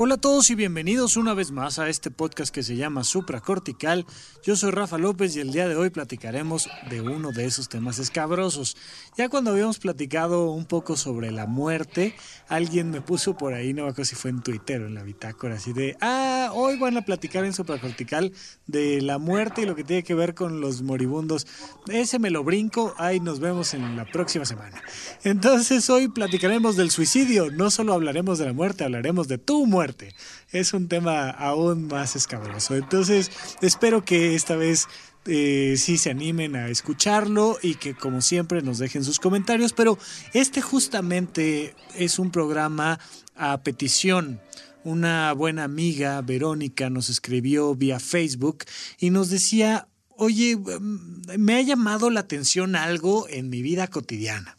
Hola a todos y bienvenidos una vez más a este podcast que se llama Supracortical. Yo soy Rafa López y el día de hoy platicaremos de uno de esos temas escabrosos. Ya cuando habíamos platicado un poco sobre la muerte, alguien me puso por ahí, no me acuerdo si fue en Twitter o en la bitácora, así de, ah, hoy van a platicar en Supracortical de la muerte y lo que tiene que ver con los moribundos. Ese me lo brinco, ahí nos vemos en la próxima semana. Entonces hoy platicaremos del suicidio, no solo hablaremos de la muerte, hablaremos de tu muerte es un tema aún más escabroso. Entonces, espero que esta vez eh, sí se animen a escucharlo y que como siempre nos dejen sus comentarios, pero este justamente es un programa a petición. Una buena amiga, Verónica, nos escribió vía Facebook y nos decía, oye, mm, me ha llamado la atención algo en mi vida cotidiana.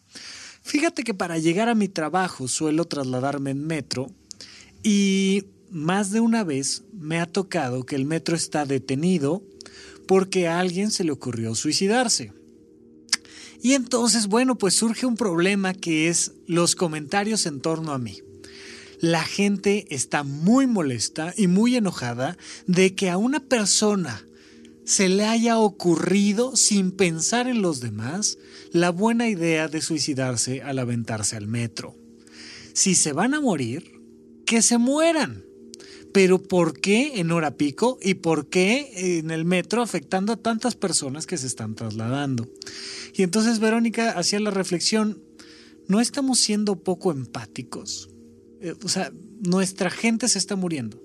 Fíjate que para llegar a mi trabajo suelo trasladarme en metro y más de una vez me ha tocado que el metro está detenido porque a alguien se le ocurrió suicidarse. Y entonces, bueno, pues surge un problema que es los comentarios en torno a mí. La gente está muy molesta y muy enojada de que a una persona se le haya ocurrido, sin pensar en los demás, la buena idea de suicidarse al aventarse al metro. Si se van a morir, que se mueran. Pero ¿por qué en hora pico y por qué en el metro afectando a tantas personas que se están trasladando? Y entonces Verónica hacía la reflexión, ¿no estamos siendo poco empáticos? Eh, o sea, nuestra gente se está muriendo.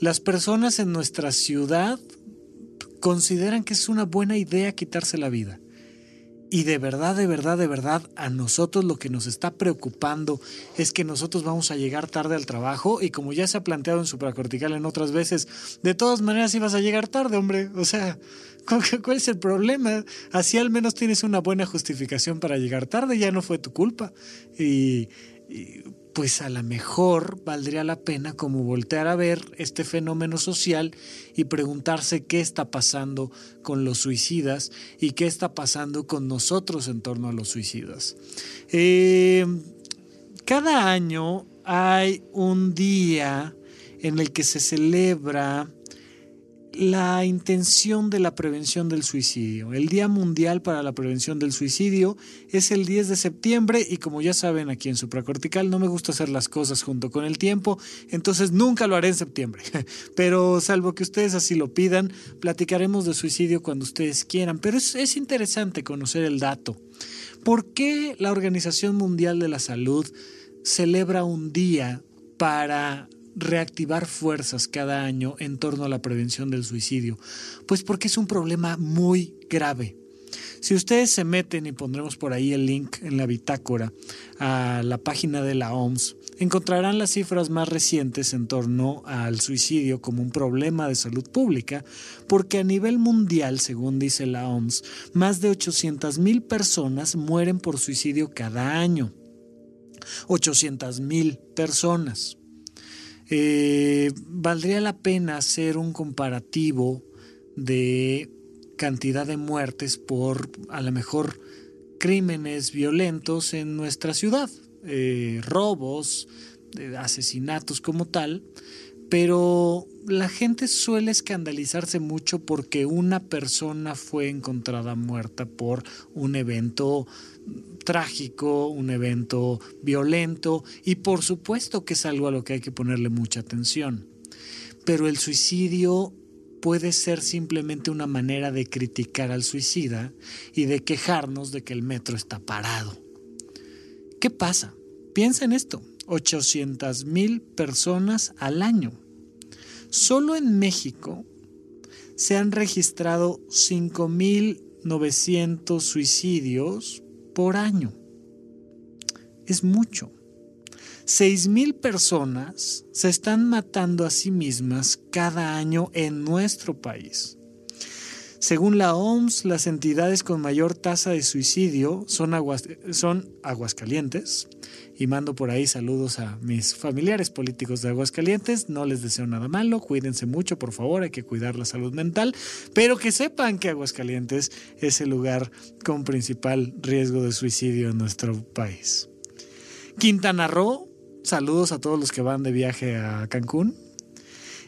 Las personas en nuestra ciudad consideran que es una buena idea quitarse la vida. Y de verdad, de verdad, de verdad, a nosotros lo que nos está preocupando es que nosotros vamos a llegar tarde al trabajo y como ya se ha planteado en supracortical en otras veces, de todas maneras ibas a llegar tarde, hombre. O sea, ¿cuál es el problema? Así al menos tienes una buena justificación para llegar tarde, ya no fue tu culpa. Y, y pues a lo mejor valdría la pena como voltear a ver este fenómeno social y preguntarse qué está pasando con los suicidas y qué está pasando con nosotros en torno a los suicidas. Eh, cada año hay un día en el que se celebra la intención de la prevención del suicidio. El Día Mundial para la Prevención del Suicidio es el 10 de septiembre y como ya saben aquí en Supracortical no me gusta hacer las cosas junto con el tiempo, entonces nunca lo haré en septiembre. Pero salvo que ustedes así lo pidan, platicaremos de suicidio cuando ustedes quieran. Pero es, es interesante conocer el dato. ¿Por qué la Organización Mundial de la Salud celebra un día para reactivar fuerzas cada año en torno a la prevención del suicidio? Pues porque es un problema muy grave. Si ustedes se meten y pondremos por ahí el link en la bitácora a la página de la OMS, encontrarán las cifras más recientes en torno al suicidio como un problema de salud pública, porque a nivel mundial, según dice la OMS, más de 800 mil personas mueren por suicidio cada año. 800 mil personas. Eh, valdría la pena hacer un comparativo de cantidad de muertes por a lo mejor crímenes violentos en nuestra ciudad, eh, robos, asesinatos como tal, pero la gente suele escandalizarse mucho porque una persona fue encontrada muerta por un evento trágico, un evento violento y por supuesto que es algo a lo que hay que ponerle mucha atención. Pero el suicidio puede ser simplemente una manera de criticar al suicida y de quejarnos de que el metro está parado. ¿Qué pasa? Piensa en esto, 800 mil personas al año. Solo en México se han registrado 5.900 suicidios por año. Es mucho. Seis mil personas se están matando a sí mismas cada año en nuestro país. Según la OMS, las entidades con mayor tasa de suicidio son, Aguas, son Aguascalientes. Y mando por ahí saludos a mis familiares políticos de Aguascalientes. No les deseo nada malo. Cuídense mucho, por favor. Hay que cuidar la salud mental. Pero que sepan que Aguascalientes es el lugar con principal riesgo de suicidio en nuestro país. Quintana Roo. Saludos a todos los que van de viaje a Cancún.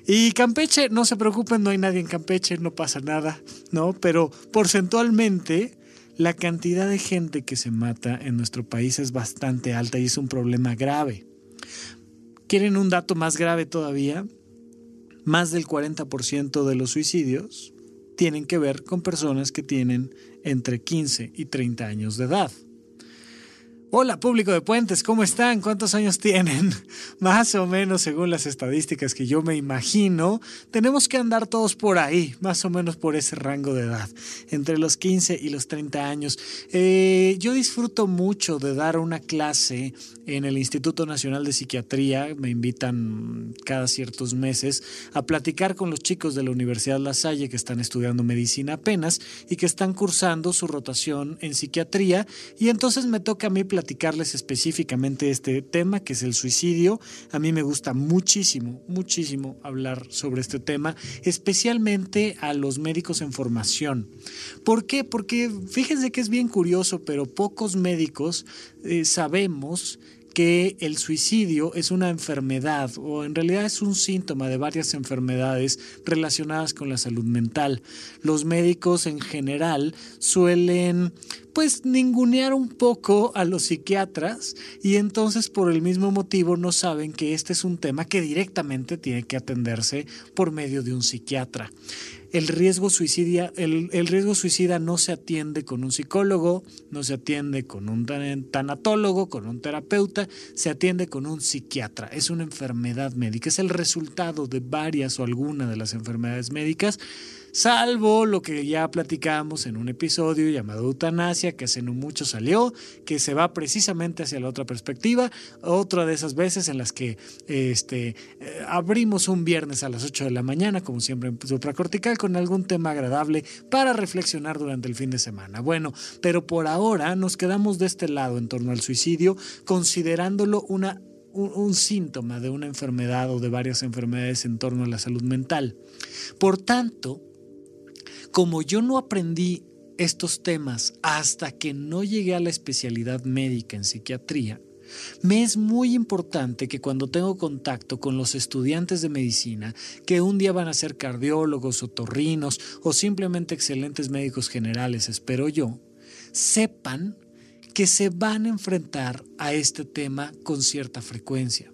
Y Campeche, no se preocupen, no hay nadie en Campeche, no pasa nada, ¿no? Pero porcentualmente, la cantidad de gente que se mata en nuestro país es bastante alta y es un problema grave. ¿Quieren un dato más grave todavía? Más del 40% de los suicidios tienen que ver con personas que tienen entre 15 y 30 años de edad. Hola público de Puentes, ¿cómo están? ¿Cuántos años tienen? Más o menos según las estadísticas que yo me imagino, tenemos que andar todos por ahí, más o menos por ese rango de edad, entre los 15 y los 30 años. Eh, yo disfruto mucho de dar una clase en el Instituto Nacional de Psiquiatría, me invitan cada ciertos meses a platicar con los chicos de la Universidad La Salle que están estudiando medicina apenas y que están cursando su rotación en psiquiatría y entonces me toca a mí platicar platicarles específicamente este tema, que es el suicidio. A mí me gusta muchísimo, muchísimo hablar sobre este tema, especialmente a los médicos en formación. ¿Por qué? Porque fíjense que es bien curioso, pero pocos médicos eh, sabemos que el suicidio es una enfermedad o en realidad es un síntoma de varias enfermedades relacionadas con la salud mental. Los médicos en general suelen pues ningunear un poco a los psiquiatras y entonces por el mismo motivo no saben que este es un tema que directamente tiene que atenderse por medio de un psiquiatra el riesgo, suicidia, el, riesgo suicida no se atiende con un psicólogo, no se atiende con un tanatólogo, con un terapeuta, se atiende con un psiquiatra. Es una enfermedad médica, es el resultado de varias o alguna de las enfermedades médicas salvo lo que ya platicamos en un episodio llamado Eutanasia, que hace no mucho salió, que se va precisamente hacia la otra perspectiva, otra de esas veces en las que este, eh, abrimos un viernes a las 8 de la mañana, como siempre en supracortical, con algún tema agradable para reflexionar durante el fin de semana. Bueno, pero por ahora nos quedamos de este lado en torno al suicidio, considerándolo una un, síntoma de una enfermedad o de varias enfermedades en torno a la salud mental. Por tanto, como yo no aprendí estos temas hasta que no llegué a la especialidad médica en psiquiatría, me es muy importante que cuando tengo contacto con los estudiantes de medicina, que un día van a ser cardiólogos o torrinos o simplemente excelentes médicos generales, espero yo, sepan que se van a enfrentar a este tema con cierta frecuencia.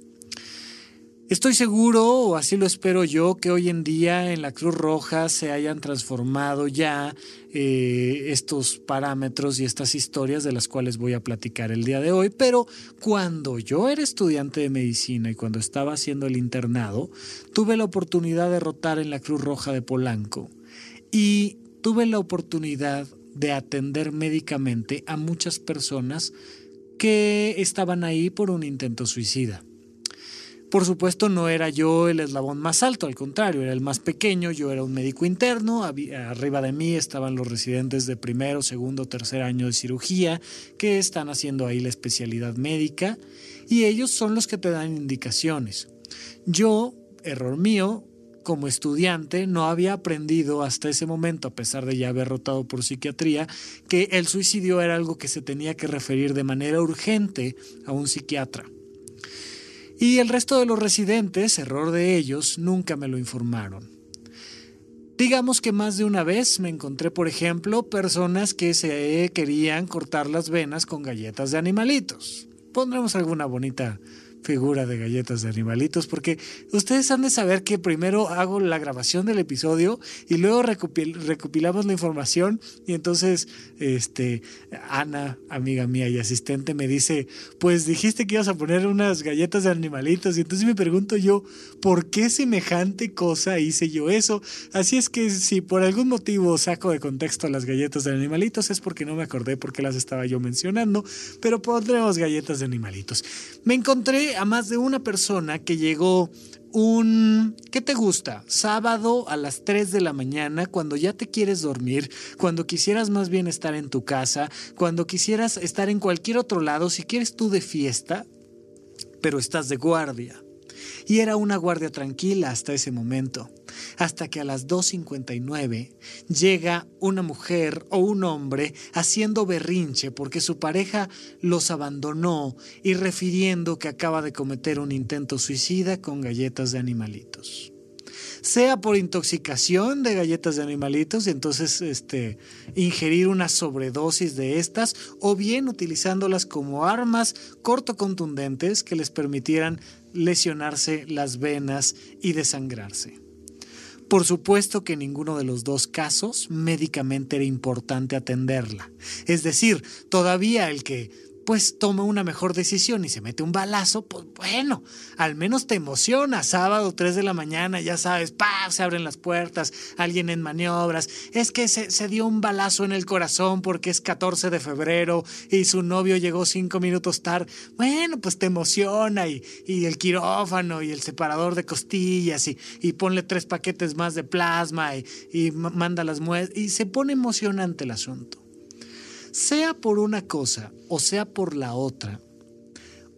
Estoy seguro, o así lo espero yo, que hoy en día en la Cruz Roja se hayan transformado ya eh, estos parámetros y estas historias de las cuales voy a platicar el día de hoy, pero cuando yo era estudiante de medicina y cuando estaba haciendo el internado, tuve la oportunidad de rotar en la Cruz Roja de Polanco y tuve la oportunidad de atender médicamente a muchas personas que estaban ahí por un intento suicida. Por supuesto, no era yo el eslabón más alto, al contrario, era el más pequeño, yo era un médico interno, arriba de mí estaban los residentes de primero, segundo, tercer año de cirugía, que están haciendo ahí la especialidad médica, y ellos son los que te dan indicaciones. Yo, error mío, como estudiante no había aprendido hasta ese momento, a pesar de ya haber rotado por psiquiatría, que el suicidio era algo que se tenía que referir de manera urgente a un psiquiatra. Y el resto de los residentes, error de ellos, nunca me lo informaron. Digamos que más de una vez me encontré, por ejemplo, personas que se querían cortar las venas con galletas de animalitos. Pondremos alguna bonita figura de galletas de animalitos, porque ustedes han de saber que primero hago la grabación del episodio y luego recopilamos la información y entonces este Ana, amiga mía y asistente, me dice, pues dijiste que ibas a poner unas galletas de animalitos y entonces me pregunto yo, ¿por qué semejante cosa hice yo eso? Así es que si por algún motivo saco de contexto las galletas de animalitos es porque no me acordé por qué las estaba yo mencionando, pero pondremos galletas de animalitos. Me encontré a más de una persona que llegó un, ¿qué te gusta? Sábado a las 3 de la mañana, cuando ya te quieres dormir, cuando quisieras más bien estar en tu casa, cuando quisieras estar en cualquier otro lado, si quieres tú de fiesta, pero estás de guardia. Y era una guardia tranquila hasta ese momento, hasta que a las 2.59 llega una mujer o un hombre haciendo berrinche porque su pareja los abandonó y refiriendo que acaba de cometer un intento suicida con galletas de animalitos. Sea por intoxicación de galletas de animalitos y entonces este, ingerir una sobredosis de estas, o bien utilizándolas como armas cortocontundentes que les permitieran lesionarse las venas y desangrarse. Por supuesto que en ninguno de los dos casos médicamente era importante atenderla. Es decir, todavía el que pues toma una mejor decisión y se mete un balazo, pues bueno, al menos te emociona. Sábado 3 de la mañana, ya sabes, ¡pah! se abren las puertas, alguien en maniobras. Es que se, se, dio un balazo en el corazón porque es 14 de febrero y su novio llegó cinco minutos tarde. Bueno, pues te emociona y, y el quirófano y el separador de costillas y, y ponle tres paquetes más de plasma y, y manda las muestras y se pone emocionante el asunto sea por una cosa o sea por la otra,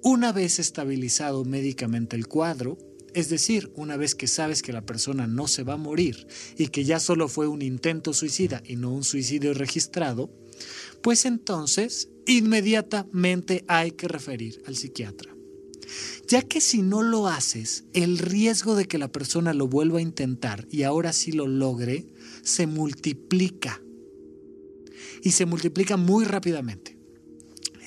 una vez estabilizado médicamente el cuadro, es decir, una vez que sabes que la persona no se va a morir y que ya solo fue un intento suicida y no un suicidio registrado, pues entonces inmediatamente hay que referir al psiquiatra. Ya que si no lo haces, el riesgo de que la persona lo vuelva a intentar y ahora sí lo logre, se multiplica y se multiplica muy rápidamente.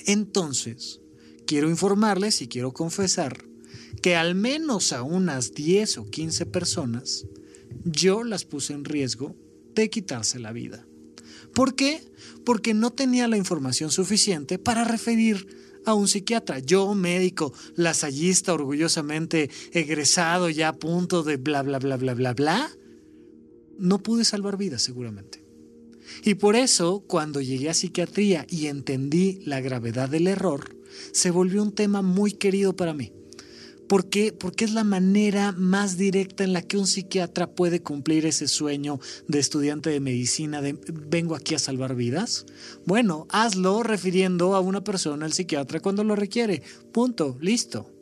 Entonces, quiero informarles y quiero confesar que al menos a unas 10 o 15 personas yo las puse en riesgo de quitarse la vida. ¿Por qué? Porque no tenía la información suficiente para referir a un psiquiatra. Yo, médico, lasallista, orgullosamente egresado, ya a punto de bla, bla, bla, bla, bla, bla, no pude salvar vidas seguramente. Y por eso, cuando llegué a psiquiatría y entendí la gravedad del error, se volvió un tema muy querido para mí. ¿Por qué? Porque es la manera más directa en la que un psiquiatra puede cumplir ese sueño de estudiante de medicina de vengo aquí a salvar vidas. Bueno, hazlo refiriendo a una persona al psiquiatra cuando lo requiere. Punto, listo.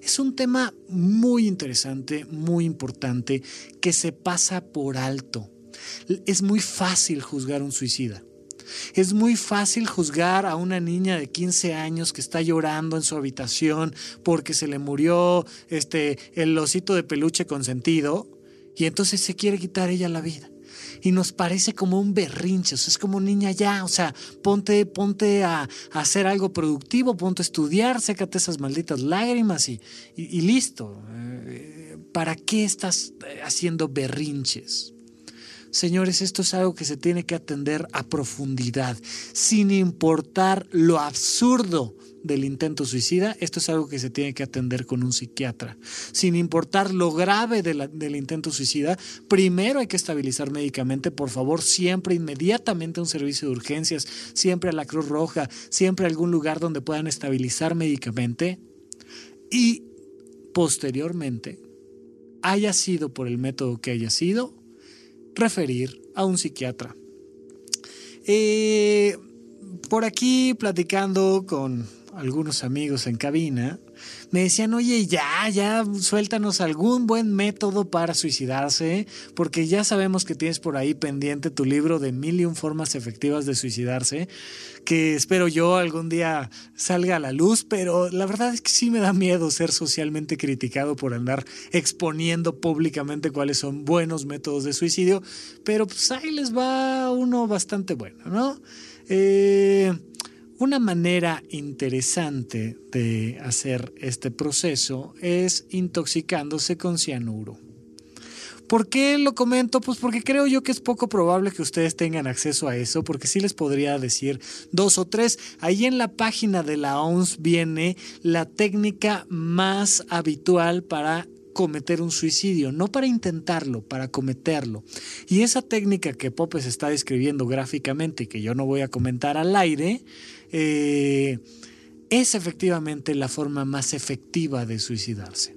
Es un tema muy interesante, muy importante, que se pasa por alto es muy fácil juzgar a un suicida. Es muy fácil juzgar a una niña de 15 años que está llorando en su habitación porque se le murió este, el osito de peluche consentido y entonces se quiere quitar ella la vida. Y nos parece como un berrinche, o sea, es como niña ya, o sea, ponte, ponte a, hacer algo productivo, ponte a estudiar, sécate esas malditas lágrimas y, listo. Eh, ¿Para qué estás eh, haciendo berrinches? Señores, esto es algo que se tiene que atender a profundidad, sin importar lo absurdo del intento suicida, esto es algo que se tiene que atender con un psiquiatra. Sin importar lo grave del intento suicida, primero hay que estabilizar médicamente, por favor, siempre inmediatamente un servicio de urgencias, siempre a la Cruz Roja, siempre a algún lugar donde puedan estabilizar médicamente y posteriormente, haya sido por el método que haya sido, referir a un psiquiatra. Eh, por aquí platicando con algunos amigos en cabina, me decían, oye, ya, ya, suéltanos algún buen método para suicidarse, porque ya sabemos que tienes por ahí pendiente tu libro de mil y un formas efectivas de suicidarse, que espero yo algún día salga a la luz, pero la verdad es que sí me da miedo ser socialmente criticado por andar exponiendo públicamente cuáles son buenos métodos de suicidio, pero pues ahí les va uno bastante bueno, ¿no? Eh, una manera interesante de hacer este proceso es intoxicándose con cianuro. ¿Por qué lo comento? Pues porque creo yo que es poco probable que ustedes tengan acceso a eso, porque sí les podría decir dos o tres. Ahí en la página de la OMS viene la técnica más habitual para cometer un suicidio, no para intentarlo, para cometerlo. Y esa técnica que Popes está describiendo gráficamente y que yo no voy a comentar al aire, eh, es efectivamente la forma más efectiva de suicidarse.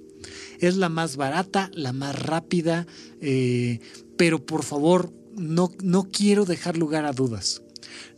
Es la más barata, la más rápida, eh, pero por favor, no, no quiero dejar lugar a dudas.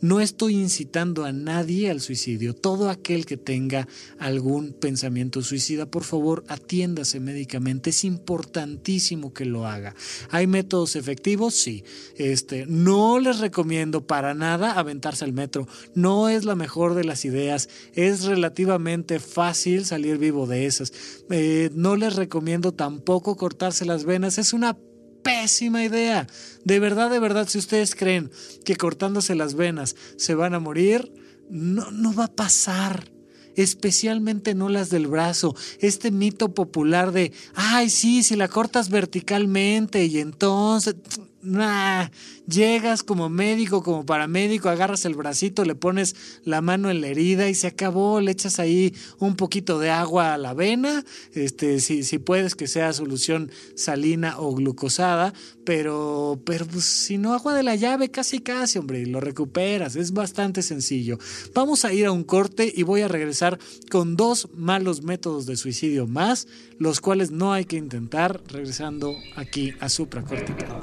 No estoy incitando a nadie al suicidio. Todo aquel que tenga algún pensamiento suicida, por favor, atiéndase médicamente. Es importantísimo que lo haga. ¿Hay métodos efectivos? Sí. Este, no les recomiendo para nada aventarse al metro. No es la mejor de las ideas. Es relativamente fácil salir vivo de esas. Eh, no les recomiendo tampoco cortarse las venas. Es una pésima idea. De verdad, de verdad, si ustedes creen que cortándose las venas se van a morir, no, no va a pasar. Especialmente no las del brazo. Este mito popular de, ay, sí, si la cortas verticalmente y entonces nah, llegas como médico, como paramédico, agarras el bracito, le pones la mano en la herida y se acabó, le echas ahí un poquito de agua a la vena, este, si, si puedes que sea solución salina o glucosada, pero, pero pues, si no agua de la llave, casi casi, hombre, lo recuperas, es bastante sencillo. Vamos a ir a un corte y voy a regresar con dos malos métodos de suicidio más, los cuales no hay que intentar, regresando aquí a supracortical.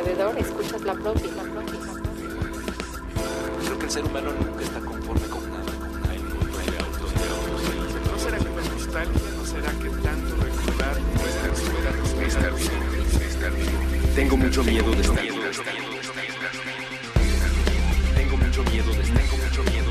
Alrededor, escuchas la propia, la propia. Creo que el ser humano nunca está conforme con nada. Hay de autos, de autos. ¿No será que la nostalgia? ¿No será que tanto recordar nuestras fuera Estar vivo, estar vivo. Tengo mucho miedo de estar vivo. Tengo mucho miedo de tengo mucho miedo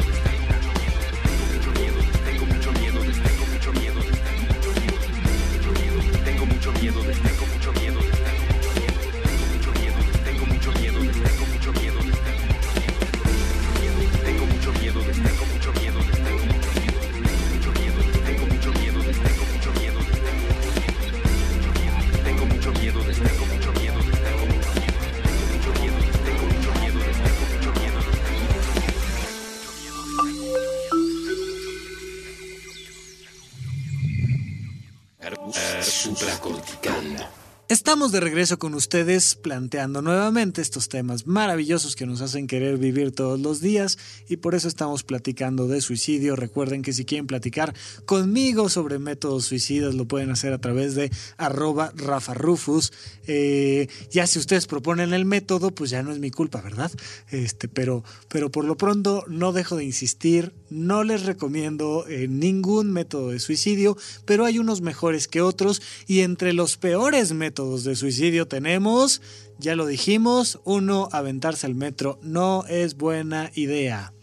De regreso con ustedes planteando nuevamente estos temas maravillosos que nos hacen querer vivir todos los días y por eso estamos platicando de suicidio. Recuerden que si quieren platicar conmigo sobre métodos suicidas lo pueden hacer a través de arroba Rafa. Eh, ya si ustedes proponen el método, pues ya no es mi culpa, ¿verdad? Este, pero, pero por lo pronto no dejo de insistir, no les recomiendo eh, ningún método de suicidio, pero hay unos mejores que otros y entre los peores métodos de suicidio tenemos, ya lo dijimos, uno, aventarse al metro no es buena idea.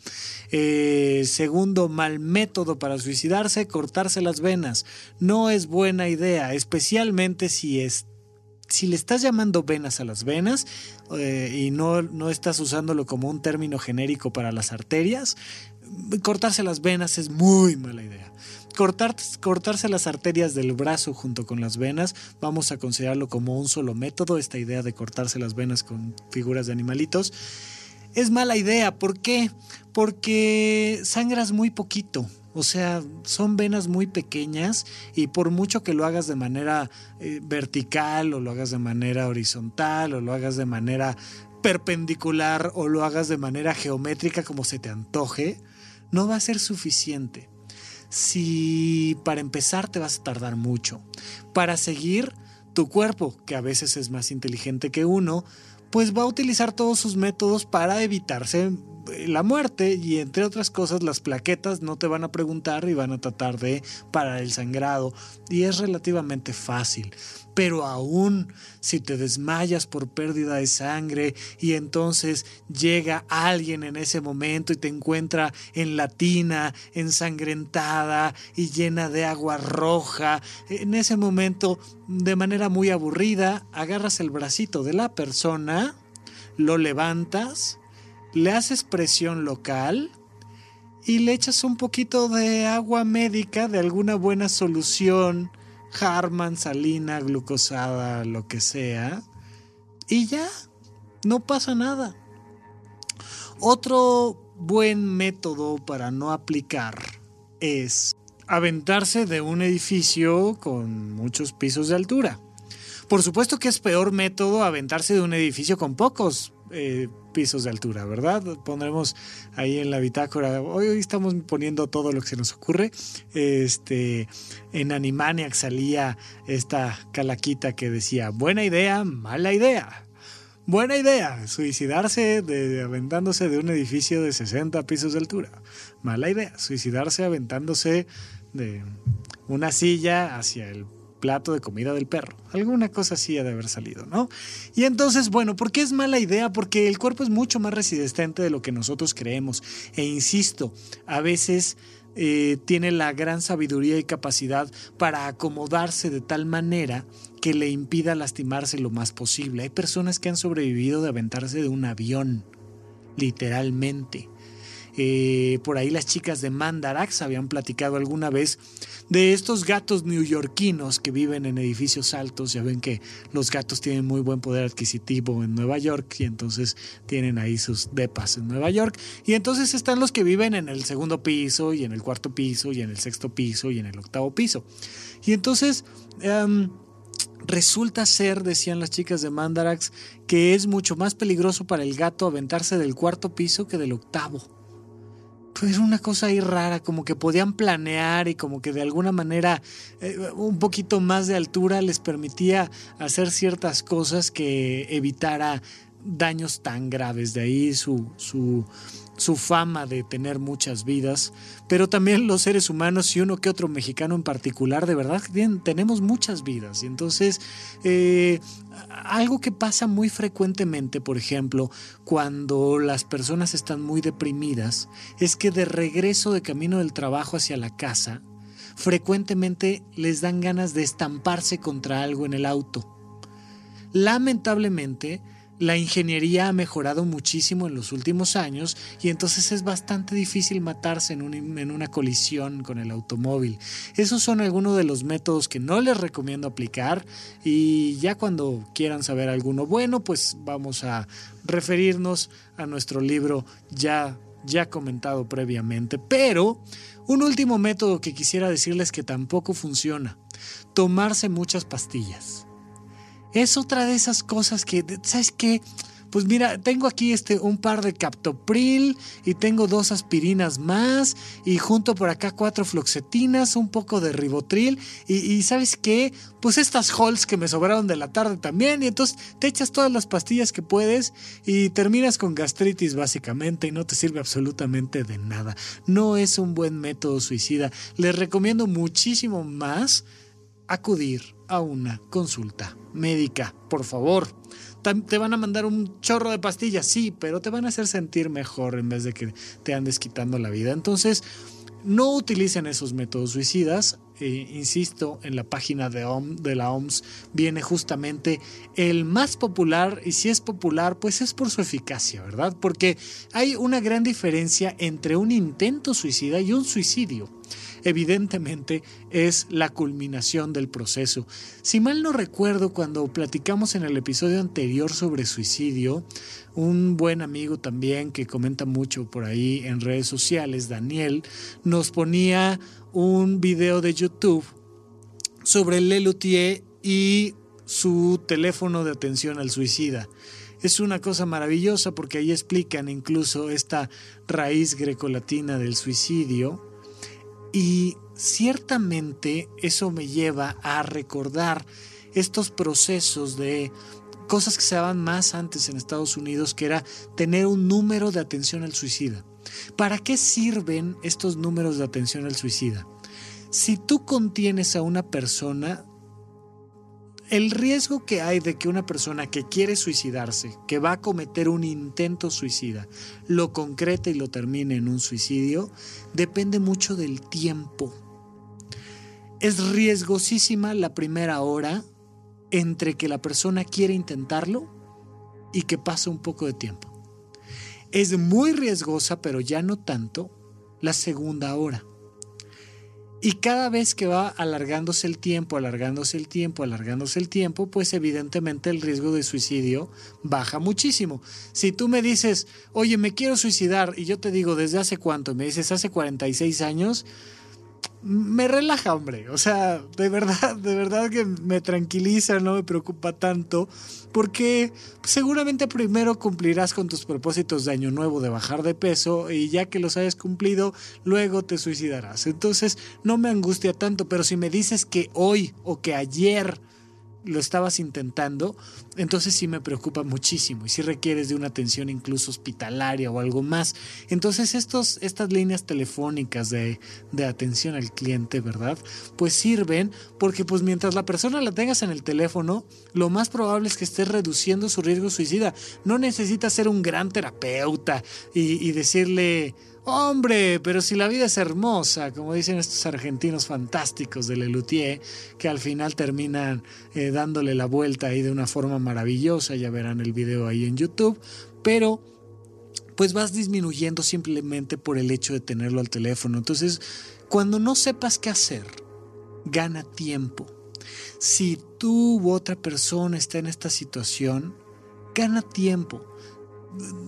Eh, segundo, mal método para suicidarse, cortarse las venas. No es buena idea, especialmente si es si le estás llamando venas a las venas eh, y no, no estás usándolo como un término genérico para las arterias, cortarse las venas es muy mala idea. Cortar, cortarse las arterias del brazo junto con las venas, vamos a considerarlo como un solo método, esta idea de cortarse las venas con figuras de animalitos. es mala idea. ¿Por qué? Porque sangras muy poquito. O sea, son venas muy pequeñas y por mucho que lo hagas de manera eh, vertical o lo hagas de manera horizontal o lo hagas de manera perpendicular o lo hagas de manera geométrica como se te antoje, no va a ser suficiente. Si para empezar te vas a tardar mucho. Para seguir, tu cuerpo, que a veces es más inteligente que uno, pues va a utilizar todos sus métodos para evitarse la muerte y entre otras cosas las plaquetas no te van a preguntar y van a tratar de parar el sangrado y es relativamente fácil. Pero aún si te desmayas por pérdida de sangre y entonces llega alguien en ese momento y te encuentra en la tina, ensangrentada y llena de agua roja, en ese momento de manera muy aburrida agarras el bracito de la persona, lo levantas, le haces presión local y le echas un poquito de agua médica de alguna buena solución, Harman, salina, glucosada, lo que sea, y ya, no pasa nada. Otro buen método para no aplicar es aventarse de un edificio con muchos pisos de altura. Por supuesto que es peor método aventarse de un edificio con pocos eh, pisos de altura, ¿verdad? Pondremos ahí en la bitácora. Hoy, estamos poniendo todo lo que se nos ocurre. Este, en Animaniac salía esta calaquita que decía, buena idea, mala idea. Buena idea, suicidarse de, aventándose de un edificio de 60 pisos de altura. Mala idea, suicidarse aventándose de una silla hacia el plato de comida del perro. Alguna cosa así ha de haber salido, ¿no? Y entonces, bueno, ¿por qué es mala idea? Porque el cuerpo es mucho más resistente de lo que nosotros creemos. E insisto, a veces eh, tiene la gran sabiduría y capacidad para acomodarse de tal manera que le impida lastimarse lo más posible. Hay personas que han sobrevivido de aventarse de un avión, literalmente. Eh, por ahí las chicas de Mandarax habían platicado alguna vez de estos gatos neoyorquinos que viven en edificios altos. Ya ven que los gatos tienen muy buen poder adquisitivo en Nueva York y entonces tienen ahí sus depas en Nueva York. Y entonces están los que viven en el segundo piso y en el cuarto piso y en el sexto piso y en el octavo piso. Y entonces... Em, resulta ser, decían las chicas de Mandarax, que es mucho más peligroso para el gato aventarse del cuarto piso que del octavo pues era una cosa ahí rara, como que podían planear y como que de alguna manera eh, un poquito más de altura les permitía hacer ciertas cosas que evitara daños tan graves. De ahí su, su su fama de tener muchas vidas, pero también los seres humanos y uno que otro mexicano en particular, de verdad tenemos muchas vidas. Y entonces, eh, algo que pasa muy frecuentemente, por ejemplo, cuando las personas están muy deprimidas, es que de regreso de camino del trabajo hacia la casa, frecuentemente les dan ganas de estamparse contra algo en el auto. Lamentablemente, la ingeniería ha mejorado muchísimo en los últimos años y entonces es bastante difícil matarse en, una colisión con el automóvil. Esos son algunos de los métodos que no les recomiendo aplicar y ya cuando quieran saber alguno bueno, pues vamos a referirnos a nuestro libro ya, ya comentado previamente. Pero un último método que quisiera decirles que tampoco funciona, tomarse muchas pastillas es otra de esas cosas que, ¿sabes qué? Pues mira, tengo aquí este un par de captopril y tengo dos aspirinas más y junto por acá cuatro floxetinas, un poco de ribotril y, ¿sabes qué? Pues estas halls que me sobraron de la tarde también y entonces te echas todas las pastillas que puedes y terminas con gastritis básicamente y no te sirve absolutamente de nada. No es un buen método suicida. Les recomiendo muchísimo más acudir a una consulta médica, por favor. Te van a mandar un chorro de pastillas, sí, pero te van a hacer sentir mejor en vez de que te andes quitando la vida. Entonces, no utilicen esos métodos suicidas. Eh, insisto, en la página de, de la OMS viene justamente el más popular, y si es popular, pues es por su eficacia, ¿verdad? Porque hay una gran diferencia entre un intento suicida y un suicidio evidentemente es la culminación del proceso. Si mal no recuerdo, cuando platicamos en el episodio anterior sobre suicidio, un buen amigo también que comenta mucho por ahí en redes sociales, Daniel, nos ponía un video de YouTube sobre Lelutier y su teléfono de atención al suicida. Es una cosa maravillosa porque ahí explican incluso esta raíz grecolatina del suicidio y ciertamente eso me lleva a recordar estos procesos de cosas que se daban más antes en Estados Unidos, que era tener un número de atención al suicida. ¿Para qué sirven estos números de atención al suicida? Si tú contienes a una persona, el riesgo que hay de que una persona que quiere suicidarse, que va a cometer un intento suicida, lo concrete y lo termine en un suicidio, depende mucho del tiempo. Es riesgosísima la primera hora entre que la persona quiere intentarlo y que pasa un poco de tiempo. Es muy riesgosa, pero ya no tanto, la segunda hora. Y cada vez que va alargándose el tiempo, alargándose el tiempo, alargándose el tiempo, pues evidentemente el riesgo de suicidio baja muchísimo. Si tú me dices, oye, me quiero suicidar, y yo te digo, ¿desde hace cuánto? Me dices, hace 46 años, me relaja, hombre. O sea, de verdad, de verdad que me tranquiliza, no me preocupa tanto, porque seguramente primero cumplirás con tus propósitos de año nuevo de bajar de peso y ya que los hayas cumplido, luego te suicidarás. Entonces, no me angustia tanto, pero si me dices que hoy o que ayer lo estabas intentando, entonces sí me preocupa muchísimo y si requieres de una atención incluso hospitalaria o algo más. Entonces estos, estas líneas telefónicas de, de, atención al cliente, ¿verdad? Pues sirven porque pues mientras la persona la tengas en el teléfono, lo más probable es que estés reduciendo su riesgo suicida. No necesitas ser un gran terapeuta y decirle Hombre, pero si la vida es hermosa, como dicen estos argentinos fantásticos de Lelutier, que al final terminan eh, dándole la vuelta ahí de una forma maravillosa, ya verán el video ahí en YouTube, pero pues vas disminuyendo simplemente por el hecho de tenerlo al teléfono. Entonces, cuando no sepas qué hacer, gana tiempo. Si tú u otra persona está en esta situación, gana tiempo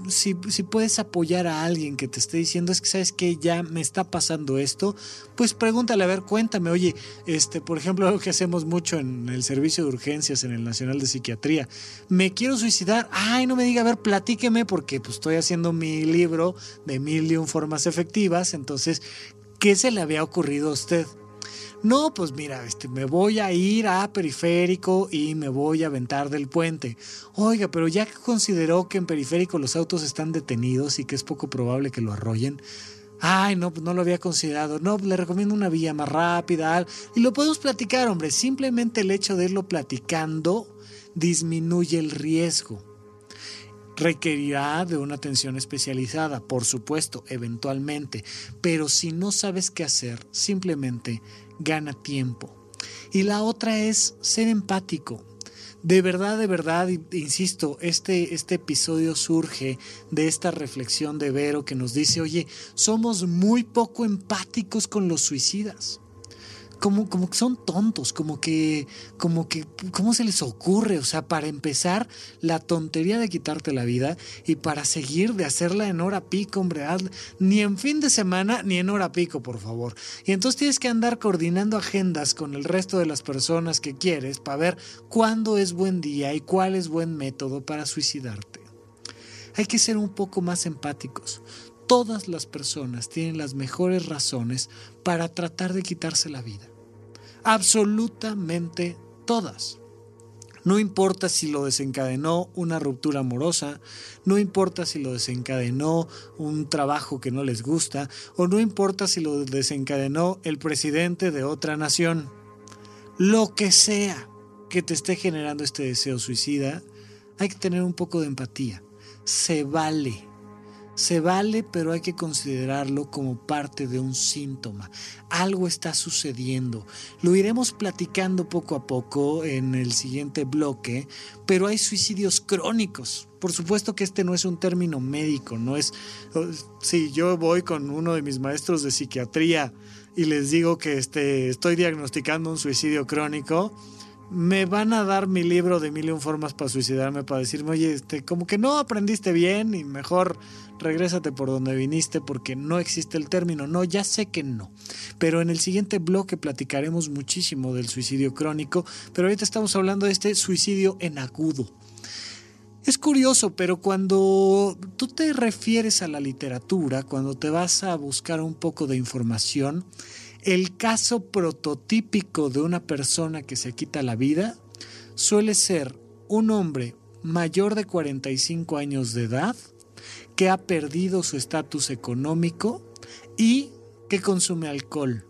si, puedes apoyar a alguien que te esté diciendo es que sabes que ya me está pasando esto, pues pregúntale, a ver, cuéntame, oye, este, por ejemplo, algo que hacemos mucho en el servicio de urgencias en el Nacional de Psiquiatría, me quiero suicidar, ay, no me diga, a ver, platíqueme porque pues estoy haciendo mi libro de mil y un formas efectivas, entonces, ¿qué se le había ocurrido a usted? No, pues mira, este, me voy a ir a periférico y me voy a aventar del puente. Oiga, pero ya que consideró que en periférico los autos están detenidos y que es poco probable que lo arrollen. Ay, no, pues no lo había considerado. No, le recomiendo una vía más rápida. Y lo podemos platicar, hombre. Simplemente el hecho de irlo platicando disminuye el riesgo. Requerirá de una atención especializada, por supuesto, eventualmente. Pero si no sabes qué hacer, simplemente gana tiempo. Y la otra es ser empático. De verdad, de verdad, insisto, este, este episodio surge de esta reflexión de Vero que nos dice, oye, somos muy poco empáticos con los suicidas como, como que son tontos, como que, como que, ¿cómo se les ocurre? O sea, para empezar, la tontería de quitarte la vida y para seguir de hacerla en hora pico, hombre, ni en fin de semana ni en hora pico, por favor. Y entonces tienes que andar coordinando agendas con el resto de las personas que quieres para ver cuándo es buen día y cuál es buen método para suicidarte. Hay que ser un poco más empáticos todas las personas tienen las mejores razones para tratar de quitarse la vida. Absolutamente todas. No importa si lo desencadenó una ruptura amorosa, no importa si lo desencadenó un trabajo que no les gusta, o no importa si lo desencadenó el presidente de otra nación. Lo que sea que te esté generando este deseo suicida, hay que tener un poco de empatía. Se vale Se vale, pero hay que considerarlo como parte de un síntoma. Algo está sucediendo. Lo iremos platicando poco a poco en el siguiente bloque, pero hay suicidios crónicos. Por supuesto que este no es un término médico, no es... Si yo voy con uno de mis maestros de psiquiatría y les digo que este, estoy diagnosticando un suicidio crónico, me van a dar mi libro de mil y un formas para suicidarme, para decirme, oye, este, como que no aprendiste bien y mejor regrésate por donde viniste porque no existe el término. No, ya sé que no. Pero en el siguiente bloque platicaremos muchísimo del suicidio crónico, pero ahorita estamos hablando de este suicidio en agudo. Es curioso, pero cuando tú te refieres a la literatura, cuando te vas a buscar un poco de información, el caso prototípico de una persona que se quita la vida suele ser un hombre mayor de 45 años de edad que ha perdido su estatus económico y que consume alcohol.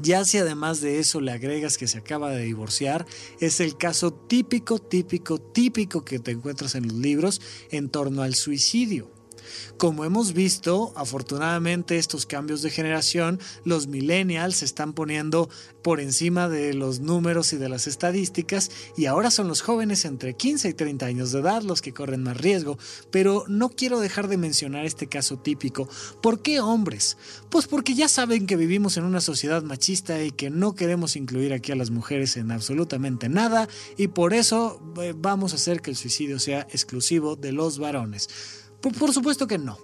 Ya si además de eso le agregas que se acaba de divorciar, es el caso típico, típico, típico que te encuentras en los libros en torno al suicidio. Como hemos visto, afortunadamente estos cambios de generación, los millennials se están poniendo por encima de los números y de las estadísticas y ahora son los jóvenes entre 15 y 30 años de edad los que corren más riesgo. Pero no quiero dejar de mencionar este caso típico. ¿Por qué hombres? Pues porque ya saben que vivimos en una sociedad machista y que no queremos incluir aquí a las mujeres en absolutamente nada y por eso eh, vamos a hacer que el suicidio sea exclusivo de los varones. Por, supuesto que no,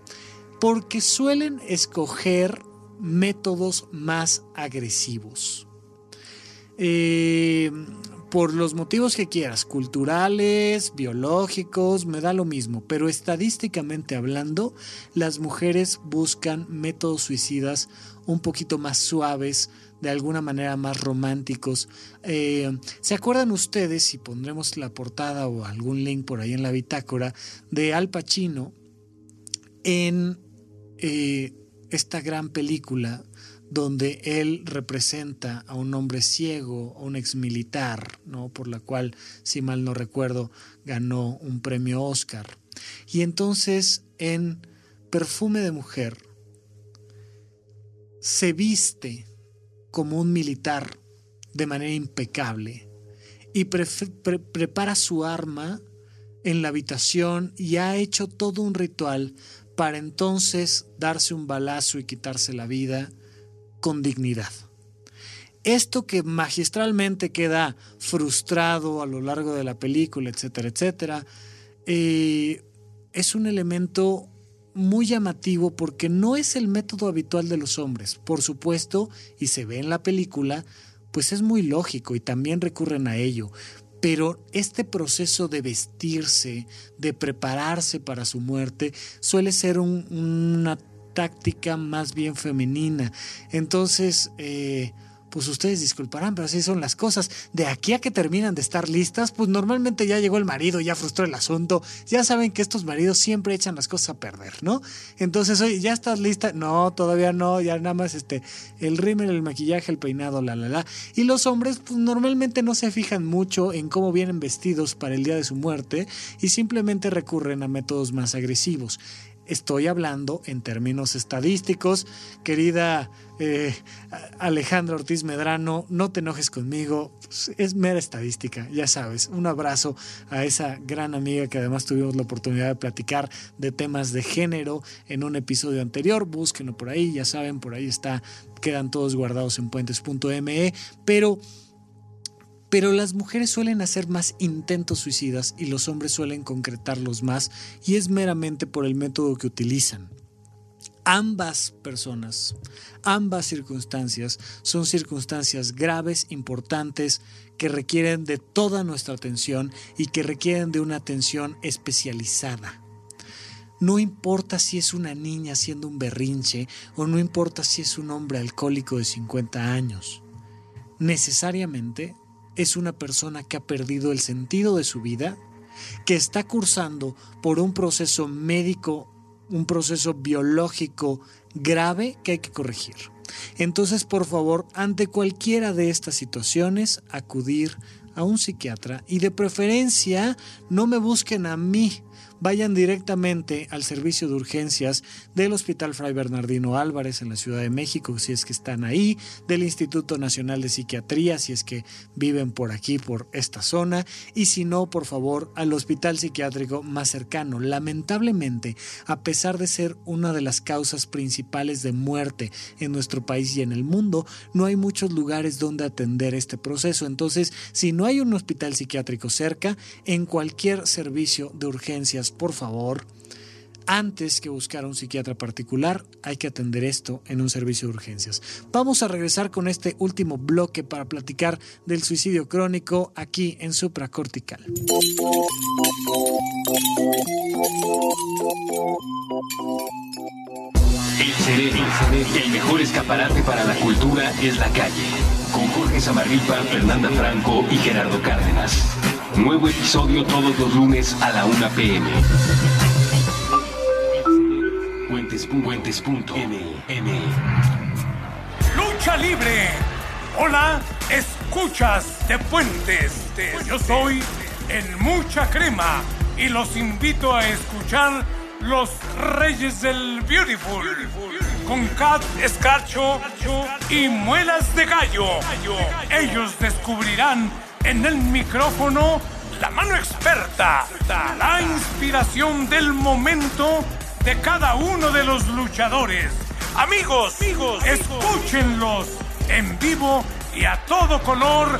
porque suelen escoger métodos más agresivos. Eh, por los motivos que quieras, culturales, biológicos, me da lo mismo, pero estadísticamente hablando, las mujeres buscan métodos suicidas un poquito más suaves, de alguna manera más románticos. Eh, ¿Se acuerdan ustedes, si pondremos la portada o algún link por ahí en la bitácora, de Al Pacino? En eh, esta gran película donde él representa a un hombre ciego, a un ex militar, ¿no? por la cual, si mal no recuerdo, ganó un premio Oscar. Y entonces en Perfume de Mujer se viste como un militar de manera impecable y prepara su arma en la habitación y ha hecho todo un ritual para entonces darse un balazo y quitarse la vida con dignidad. Esto que magistralmente queda frustrado a lo largo de la película, etcétera, etcétera, eh, es un elemento muy llamativo porque no es el método habitual de los hombres. Por supuesto, y se ve en la película, pues es muy lógico y también recurren a ello. Pero este proceso de vestirse, de prepararse para su muerte, suele ser una táctica más bien femenina. Entonces, eh, pues ustedes disculparán, pero así son las cosas. De aquí a que terminan de estar listas, pues normalmente ya llegó el marido, ya frustró el asunto. Ya saben que estos maridos siempre echan las cosas a perder, ¿no? Entonces, oye, ¿ya estás lista? No, todavía no, ya nada más este, el rímel, el maquillaje, el peinado, la, la, la. Y los hombres, pues normalmente no se fijan mucho en cómo vienen vestidos para el día de su muerte y simplemente recurren a métodos más agresivos. Estoy hablando en términos estadísticos. Querida eh, Alejandra Ortiz Medrano, no te enojes conmigo. Es mera estadística, ya sabes. Un abrazo a esa gran amiga que además tuvimos la oportunidad de platicar de temas de género en un episodio anterior. Búsquenlo por ahí, ya saben, por ahí está. Quedan todos guardados en puentes.me. Pero pero las mujeres suelen hacer más intentos suicidas y los hombres suelen concretarlos más y es meramente por el método que utilizan. Ambas personas, ambas circunstancias son circunstancias graves, importantes, que requieren de toda nuestra atención y que requieren de una atención especializada. No importa si es una niña haciendo un berrinche o no importa si es un hombre alcohólico de 50 años. Necesariamente es una persona que ha perdido el sentido de su vida, que está cursando por un proceso médico, un proceso biológico grave que hay que corregir. Entonces, por favor, ante cualquiera de estas situaciones, acudir a un psiquiatra y de preferencia no me busquen a mí, vayan directamente al servicio de urgencias del Hospital Fray Bernardino Álvarez en la Ciudad de México, si es que están ahí, del Instituto Nacional de Psiquiatría, si es que viven por aquí, por esta zona, y si no, por favor, al hospital psiquiátrico más cercano. Lamentablemente, a pesar de ser una de las causas principales de muerte en nuestro país y en el mundo, no hay muchos lugares donde atender este proceso. Entonces, si no hay un hospital psiquiátrico cerca, en cualquier servicio de urgencias, por favor, antes que buscar a un psiquiatra particular, hay que atender esto en un servicio de urgencias. Vamos a regresar con este último bloque para platicar del suicidio crónico aquí en supracortical. El el mejor escaparate para la cultura es la calle. Con Jorge Samarripa, Fernanda Franco y Gerardo Cárdenas. Nuevo episodio todos los lunes a la 1 pm. Puentes.m. Lucha libre. Hola, escuchas de Puentes. Yo soy en mucha crema y los invito a escuchar Los Reyes del Beautiful con Cat Escarcho y Muelas de Gallo. Ellos descubrirán en el micrófono la mano experta, la inspiración del momento de cada uno de los luchadores. Amigos, amigos, escúchenlos en vivo y a todo color.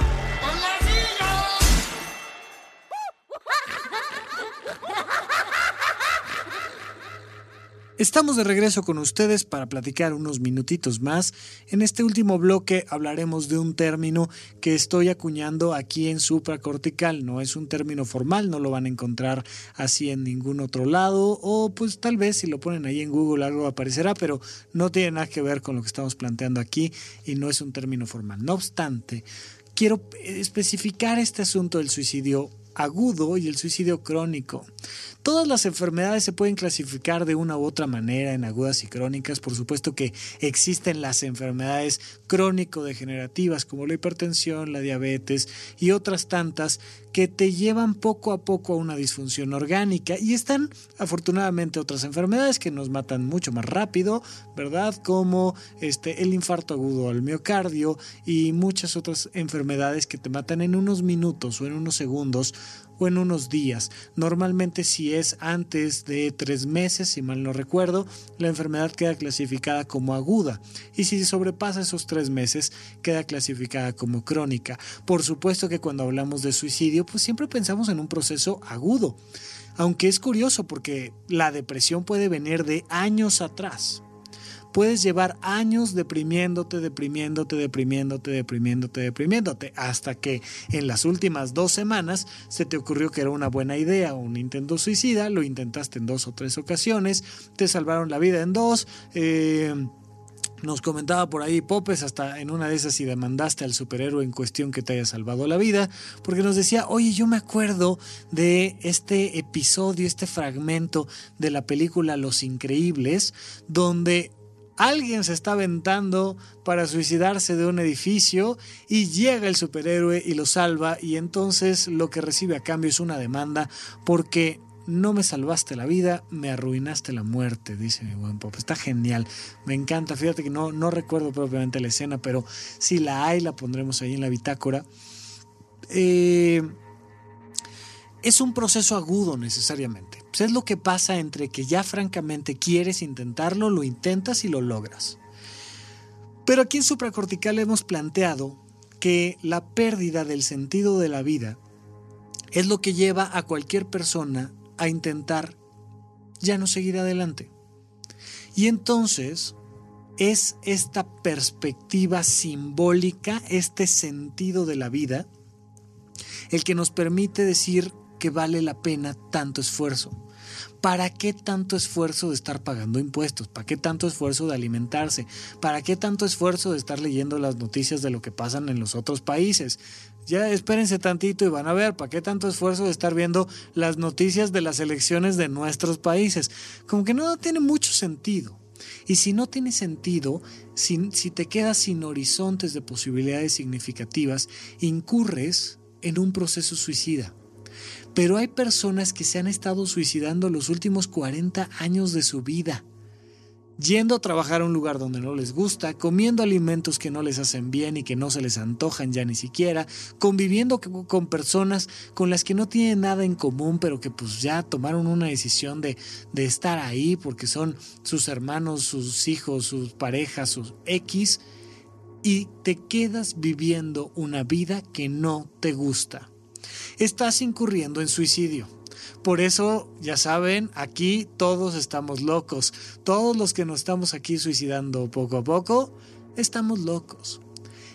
Estamos de regreso con ustedes para platicar unos minutitos más. En este último bloque hablaremos de un término que estoy acuñando aquí en supracortical. No es un término formal, no lo van a encontrar así en ningún otro lado o pues tal vez si lo ponen ahí en Google algo aparecerá, pero no tiene nada que ver con lo que estamos planteando aquí y no es un término formal. No obstante, quiero especificar este asunto del suicidio agudo y el suicidio crónico. Todas las enfermedades se pueden clasificar de una u otra manera en agudas y crónicas. Por supuesto que existen las enfermedades crónico-degenerativas como la hipertensión, la diabetes y otras tantas que te llevan poco a poco a una disfunción orgánica. Y están afortunadamente otras enfermedades que nos matan mucho más rápido, ¿verdad? Como este, el infarto agudo al miocardio y muchas otras enfermedades que te matan en unos minutos o en unos segundos o en unos días. Normalmente si es antes de tres meses, si mal no recuerdo, la enfermedad queda clasificada como aguda y si sobrepasa esos tres meses queda clasificada como crónica. Por supuesto que cuando hablamos de suicidio pues siempre pensamos en un proceso agudo, aunque es curioso porque la depresión puede venir de años atrás puedes llevar años deprimiéndote, deprimiéndote, deprimiéndote, deprimiéndote, deprimiéndote, hasta que en las últimas dos semanas se te ocurrió que era una buena idea un intento suicida, lo intentaste en dos o tres ocasiones, te salvaron la vida en dos, eh, nos comentaba por ahí Popes, hasta en una de esas y demandaste al superhéroe en cuestión que te haya salvado la vida, porque nos decía, oye, yo me acuerdo de este episodio, este fragmento de la película Los Increíbles, donde alguien se está aventando para suicidarse de un edificio y llega el superhéroe y lo salva y entonces lo que recibe a cambio es una demanda porque no me salvaste la vida, me arruinaste la muerte, dice mi buen Pop. Está genial, me encanta. Fíjate que no, no recuerdo propiamente la escena, pero si la hay, la pondremos ahí en la bitácora. Eh, es un proceso agudo necesariamente. Pues es lo que pasa entre que ya francamente quieres intentarlo, lo intentas y lo logras. Pero aquí en supracortical hemos planteado que la pérdida del sentido de la vida es lo que lleva a cualquier persona a intentar ya no seguir adelante. Y entonces es esta perspectiva simbólica, este sentido de la vida, el que nos permite decir que vale la pena tanto esfuerzo. ¿Para qué tanto esfuerzo de estar pagando impuestos? ¿Para qué tanto esfuerzo de alimentarse? ¿Para qué tanto esfuerzo de estar leyendo las noticias de lo que pasan en los otros países? Ya espérense tantito y van a ver, ¿para qué tanto esfuerzo de estar viendo las noticias de las elecciones de nuestros países? Como que no tiene mucho sentido. Y si no tiene sentido, si, si te quedas sin horizontes de posibilidades significativas, incurres en un proceso suicida. Pero hay personas que se han estado suicidando los últimos 40 años de su vida yendo a trabajar a un lugar donde no les gusta, comiendo alimentos que no les hacen bien y que no se les antojan ya ni siquiera, conviviendo con personas con las que no tienen nada en común, pero que pues ya tomaron una decisión de, de estar ahí porque son sus hermanos, sus hijos, sus parejas, sus X, y te quedas viviendo una vida que no te gusta. Estás incurriendo en suicidio. Por eso, ya saben, aquí todos estamos locos. Todos los que nos estamos aquí suicidando poco a poco, estamos locos.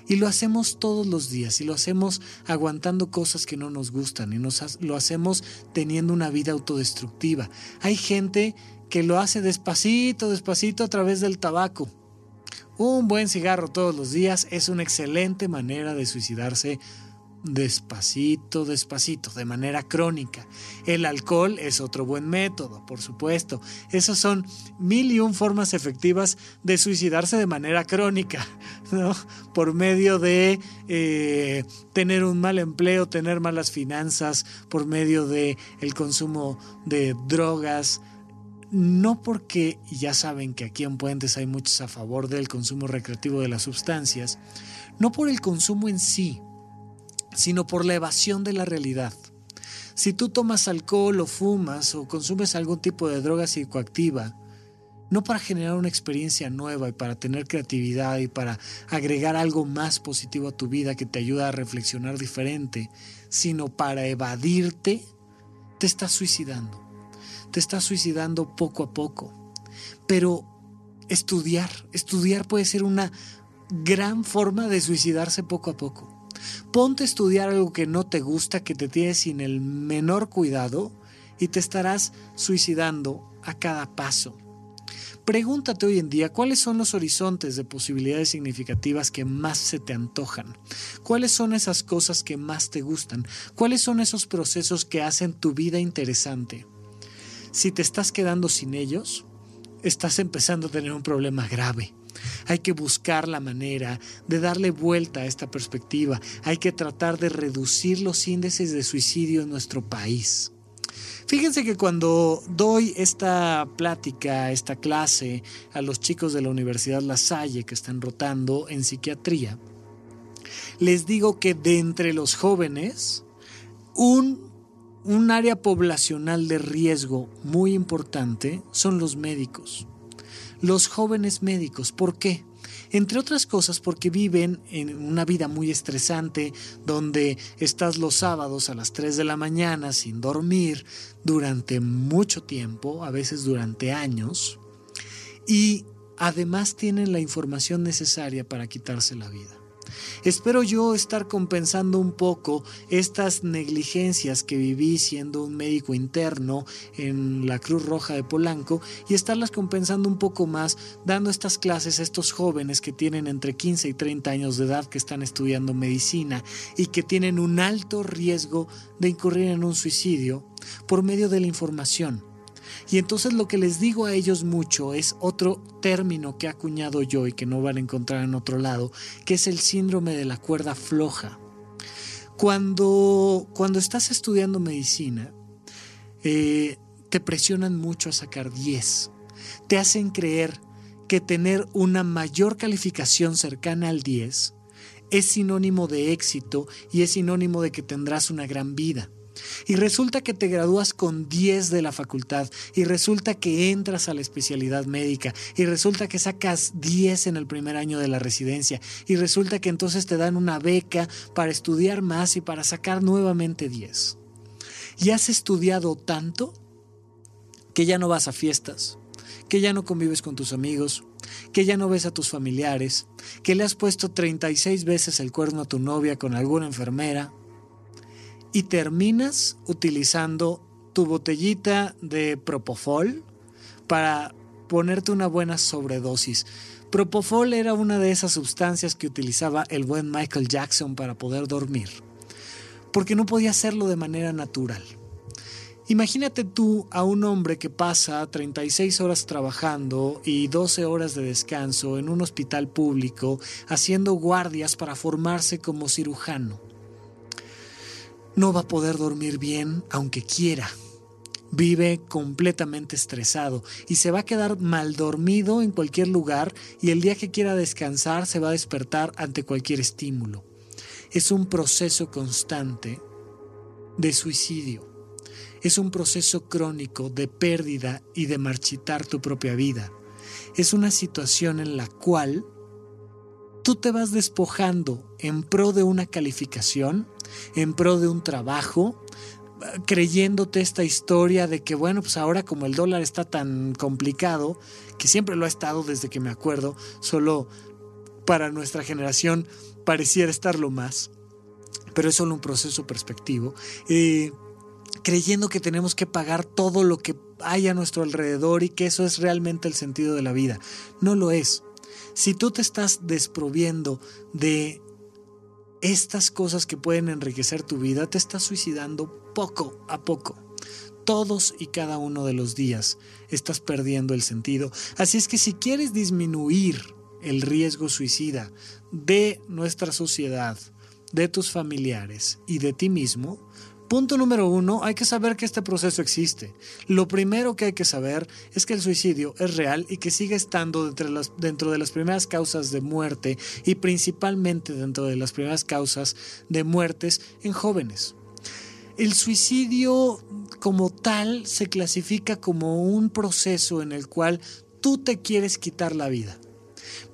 Y lo hacemos todos los días y lo hacemos aguantando cosas que no nos gustan y nos, lo hacemos teniendo una vida autodestructiva. Hay gente que lo hace despacito, despacito a través del tabaco. Un buen cigarro todos los días es una excelente manera de suicidarse despacito, despacito, de manera crónica. El alcohol es otro buen método, por supuesto. Esas son mil y un formas efectivas de suicidarse de manera crónica, ¿no? Por medio de eh, tener un mal empleo, tener malas finanzas, por medio de el consumo de drogas, no porque ya saben que aquí en Puentes hay muchos a favor del consumo recreativo de las sustancias, no por el consumo en sí, sino por la evasión de la realidad. Si tú tomas alcohol o fumas o consumes algún tipo de droga psicoactiva, no para generar una experiencia nueva y para tener creatividad y para agregar algo más positivo a tu vida que te ayuda a reflexionar diferente, sino para evadirte, te estás suicidando. Te estás suicidando poco a poco. Pero estudiar, estudiar puede ser una gran forma de suicidarse poco a poco. Ponte a estudiar algo que no te gusta, que te tiene sin el menor cuidado y te estarás suicidando a cada paso. Pregúntate hoy en día cuáles son los horizontes de posibilidades significativas que más se te antojan. ¿Cuáles son esas cosas que más te gustan? ¿Cuáles son esos procesos que hacen tu vida interesante? Si te estás quedando sin ellos, estás empezando a tener un problema grave. Hay que buscar la manera de darle vuelta a esta perspectiva. Hay que tratar de reducir los índices de suicidio en nuestro país. Fíjense que cuando doy esta plática, esta clase a los chicos de la Universidad La Salle que están rotando en psiquiatría, les digo que de entre los jóvenes, un, un área poblacional de riesgo muy importante son los médicos los jóvenes médicos. ¿Por qué? Entre otras cosas porque viven en una vida muy estresante, donde estás los sábados a las 3 de la mañana sin dormir durante mucho tiempo, a veces durante años, y además tienen la información necesaria para quitarse la vida. Espero yo estar compensando un poco estas negligencias que viví siendo un médico interno en la Cruz Roja de Polanco y estarlas compensando un poco más dando estas clases a estos jóvenes que tienen entre 15 y 30 años de edad que están estudiando medicina y que tienen un alto riesgo de incurrir en un suicidio por medio de la información y entonces lo que les digo a ellos mucho es otro término que he acuñado yo y que no van a encontrar en otro lado, que es el síndrome de la cuerda floja. Cuando, cuando estás estudiando medicina, eh, te presionan mucho a sacar 10. Te hacen creer que tener una mayor calificación cercana al 10 es sinónimo de éxito y es sinónimo de que tendrás una gran vida. Y resulta que te gradúas con 10 de la facultad y resulta que entras a la especialidad médica y resulta que sacas 10 en el primer año de la residencia y resulta que entonces te dan una beca para estudiar más y para sacar nuevamente 10. Y has estudiado tanto que ya no vas a fiestas, que ya no convives con tus amigos, que ya no ves a tus familiares, que le has puesto 36 veces el cuerno a tu novia con alguna enfermera, y terminas utilizando tu botellita de propofol para ponerte una buena sobredosis. Propofol era una de esas sustancias que utilizaba el buen Michael Jackson para poder dormir, porque no podía hacerlo de manera natural. Imagínate tú a un hombre que pasa 36 horas trabajando y 12 horas de descanso en un hospital público haciendo guardias para formarse como cirujano no va a poder dormir bien aunque quiera. Vive completamente estresado y se va a quedar mal dormido en cualquier lugar y el día que quiera descansar se va a despertar ante cualquier estímulo. Es un proceso constante de suicidio. Es un proceso crónico de pérdida y de marchitar tu propia vida. Es una situación en la cual tú te vas despojando en pro de una calificación, en pro de un trabajo, creyéndote esta historia de que, bueno, pues ahora como el dólar está tan complicado, que siempre lo ha estado desde que me acuerdo, solo para nuestra generación pareciera estarlo más, pero es solo un proceso perspectivo, eh, creyendo que tenemos que pagar todo lo que hay a nuestro alrededor y que eso es realmente el sentido de la vida. No lo es. Si tú te estás desproviendo de estas cosas que pueden enriquecer tu vida, te estás suicidando poco a poco. Todos y cada uno de los días estás perdiendo el sentido. Así es que si quieres disminuir el riesgo suicida de nuestra sociedad, de tus familiares y de ti mismo, Punto número uno, hay que saber que este proceso existe. Lo primero que hay que saber es que el suicidio es real y que sigue estando dentro de las primeras causas de muerte y principalmente dentro de las primeras causas de muertes en jóvenes. El suicidio como tal se clasifica como un proceso en el cual tú te quieres quitar la vida.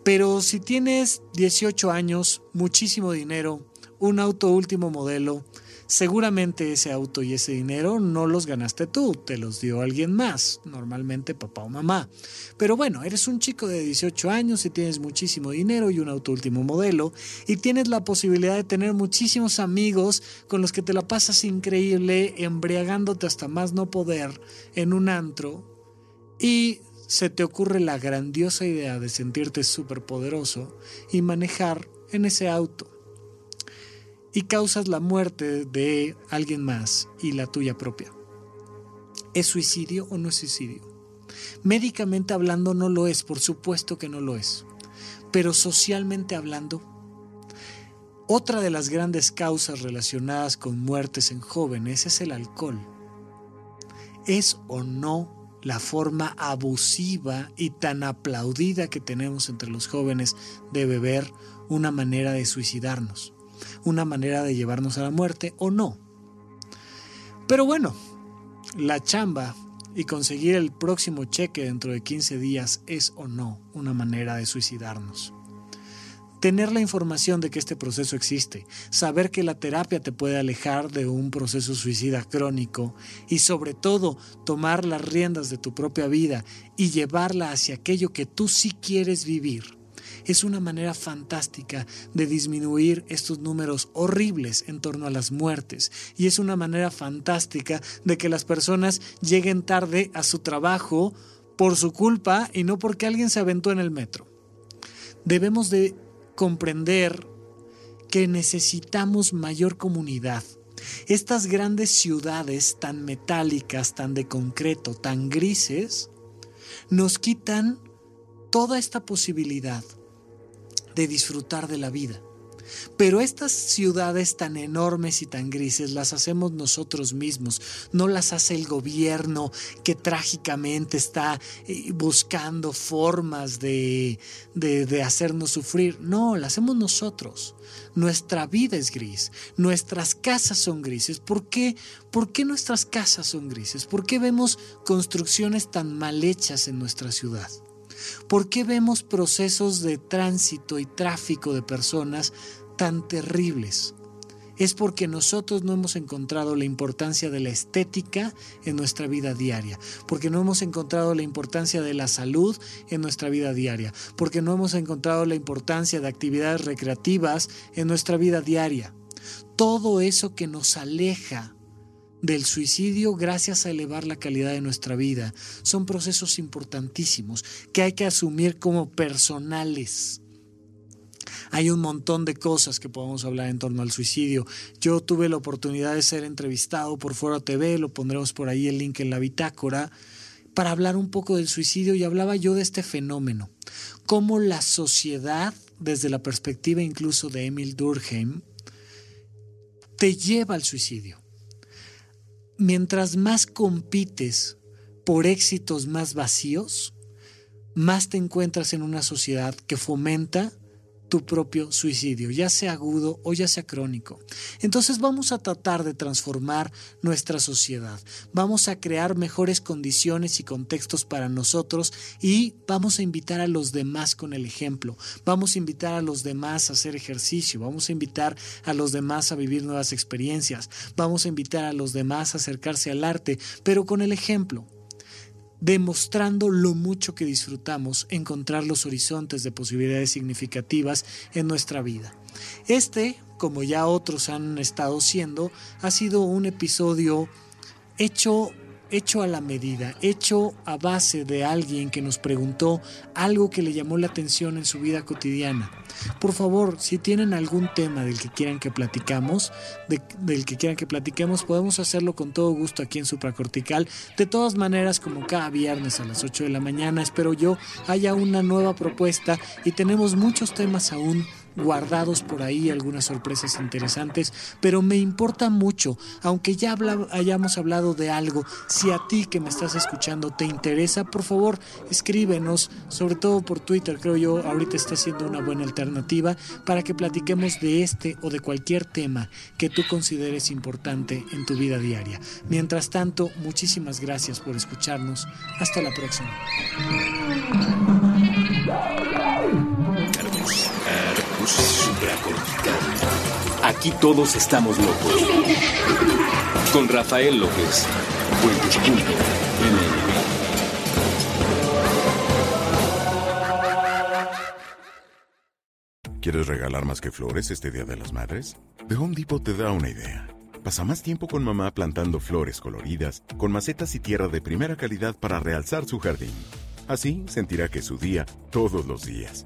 Pero si tienes 18 años, muchísimo dinero, un auto último modelo, Seguramente ese auto y ese dinero no los ganaste tú, te los dio alguien más, normalmente papá o mamá. Pero bueno, eres un chico de 18 años y tienes muchísimo dinero y un auto último modelo y tienes la posibilidad de tener muchísimos amigos con los que te la pasas increíble embriagándote hasta más no poder en un antro y se te ocurre la grandiosa idea de sentirte súper poderoso y manejar en ese auto y causas la muerte de alguien más y la tuya propia. ¿Es suicidio o no es suicidio? Médicamente hablando no lo es, por supuesto que no lo es, pero socialmente hablando, otra de las grandes causas relacionadas con muertes en jóvenes es el alcohol. ¿Es o no la forma abusiva y tan aplaudida que tenemos entre los jóvenes de beber una manera de suicidarnos? Una manera de llevarnos a la muerte o no. Pero bueno, la chamba y conseguir el próximo cheque dentro de 15 días es o no una manera de suicidarnos. Tener la información de que este proceso existe, saber que la terapia te puede alejar de un proceso suicida crónico y sobre todo tomar las riendas de tu propia vida y llevarla hacia aquello que tú sí quieres vivir es una manera fantástica de disminuir estos números horribles en torno a las muertes y es una manera fantástica de que las personas lleguen tarde a su trabajo por su culpa y no porque alguien se aventó en el metro. Debemos de comprender que necesitamos mayor comunidad. Estas grandes ciudades tan metálicas, tan de concreto, tan grises, nos quitan toda esta posibilidad de disfrutar de la vida. Pero estas ciudades tan enormes y tan grises las hacemos nosotros mismos, no las hace el gobierno que trágicamente está eh, buscando formas de, de, hacernos sufrir, no, las hacemos nosotros. Nuestra vida es gris, nuestras casas son grises. ¿Por qué? ¿Por qué nuestras casas son grises? ¿Por qué vemos construcciones tan mal hechas en nuestra ciudad? ¿Por qué vemos procesos de tránsito y tráfico de personas tan terribles? Es porque nosotros no hemos encontrado la importancia de la estética en nuestra vida diaria, porque no hemos encontrado la importancia de la salud en nuestra vida diaria, porque no hemos encontrado la importancia de actividades recreativas en nuestra vida diaria. Todo eso que nos aleja del suicidio gracias a elevar la calidad de nuestra vida. Son procesos importantísimos que hay que asumir como personales. Hay un montón de cosas que podemos hablar en torno al suicidio. Yo tuve la oportunidad de ser entrevistado por Foro TV, lo pondremos por ahí el link en la bitácora, para hablar un poco del suicidio y hablaba yo de este fenómeno, cómo la sociedad, desde la perspectiva incluso de Emil Durkheim, te lleva al suicidio. Mientras más compites por éxitos más vacíos, más te encuentras en una sociedad que fomenta tu propio suicidio, ya sea agudo o ya sea crónico. Entonces vamos a tratar de transformar nuestra sociedad, vamos a crear mejores condiciones y contextos para nosotros y vamos a invitar a los demás con el ejemplo, vamos a invitar a los demás a hacer ejercicio, vamos a invitar a los demás a vivir nuevas experiencias, vamos a invitar a los demás a acercarse al arte, pero con el ejemplo demostrando lo mucho que disfrutamos encontrar los horizontes de posibilidades significativas en nuestra vida. Este, como ya otros han estado siendo, ha sido un episodio hecho hecho a la medida, hecho a base de alguien que nos preguntó algo que le llamó la atención en su vida cotidiana. Por favor, si tienen algún tema del que quieran que platicamos, del que quieran que platiquemos, podemos hacerlo con todo gusto aquí en Supracortical. De todas maneras, como cada viernes a las 8 de la mañana, espero yo haya una nueva propuesta y tenemos muchos temas aún guardados por ahí, algunas sorpresas interesantes, pero me importa mucho, aunque ya hayamos hablado de algo, si a ti que me estás escuchando te interesa, por favor escríbenos, sobre todo por Twitter, creo yo, ahorita está siendo una buena alternativa para que platiquemos de este o de cualquier tema que tú consideres importante en tu vida diaria. Mientras tanto, muchísimas gracias por escucharnos. Hasta la próxima. Aquí todos estamos locos. Con Rafael López. ¿Quieres regalar más que flores este Día de las Madres? The Home Depot te da una idea. Pasa más tiempo con mamá plantando flores coloridas, con macetas y tierra de primera calidad para realzar su jardín. Así sentirá que es su día todos los días.